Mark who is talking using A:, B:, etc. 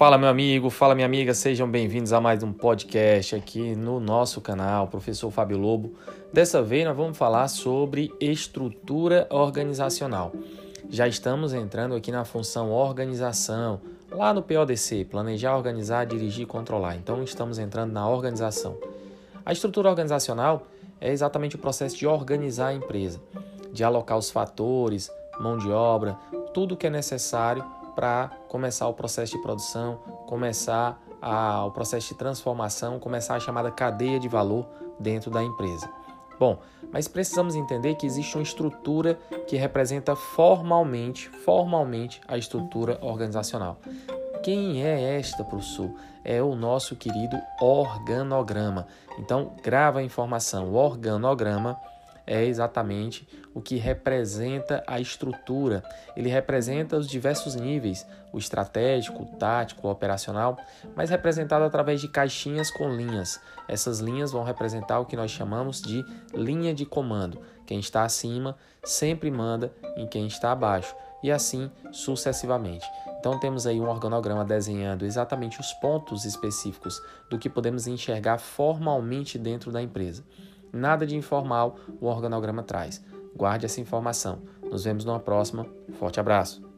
A: Fala meu amigo, fala minha amiga, sejam bem-vindos a mais um podcast aqui no nosso canal, professor Fábio Lobo. Dessa vez nós vamos falar sobre estrutura organizacional. Já estamos entrando aqui na função organização, lá no PODC, planejar, organizar, dirigir e controlar. Então estamos entrando na organização. A estrutura organizacional é exatamente o processo de organizar a empresa, de alocar os fatores, mão de obra, tudo que é necessário para começar o processo de produção, começar a, o processo de transformação, começar a chamada cadeia de valor dentro da empresa. Bom, mas precisamos entender que existe uma estrutura que representa formalmente, formalmente a estrutura organizacional. Quem é esta, professor? É o nosso querido organograma. Então, grava a informação. O organograma é exatamente o que representa a estrutura. Ele representa os diversos níveis, o estratégico, o tático, o operacional, mas representado através de caixinhas com linhas. Essas linhas vão representar o que nós chamamos de linha de comando. Quem está acima sempre manda em quem está abaixo e assim sucessivamente. Então temos aí um organograma desenhando exatamente os pontos específicos do que podemos enxergar formalmente dentro da empresa. Nada de informal o organograma traz. Guarde essa informação. Nos vemos numa próxima. Forte abraço!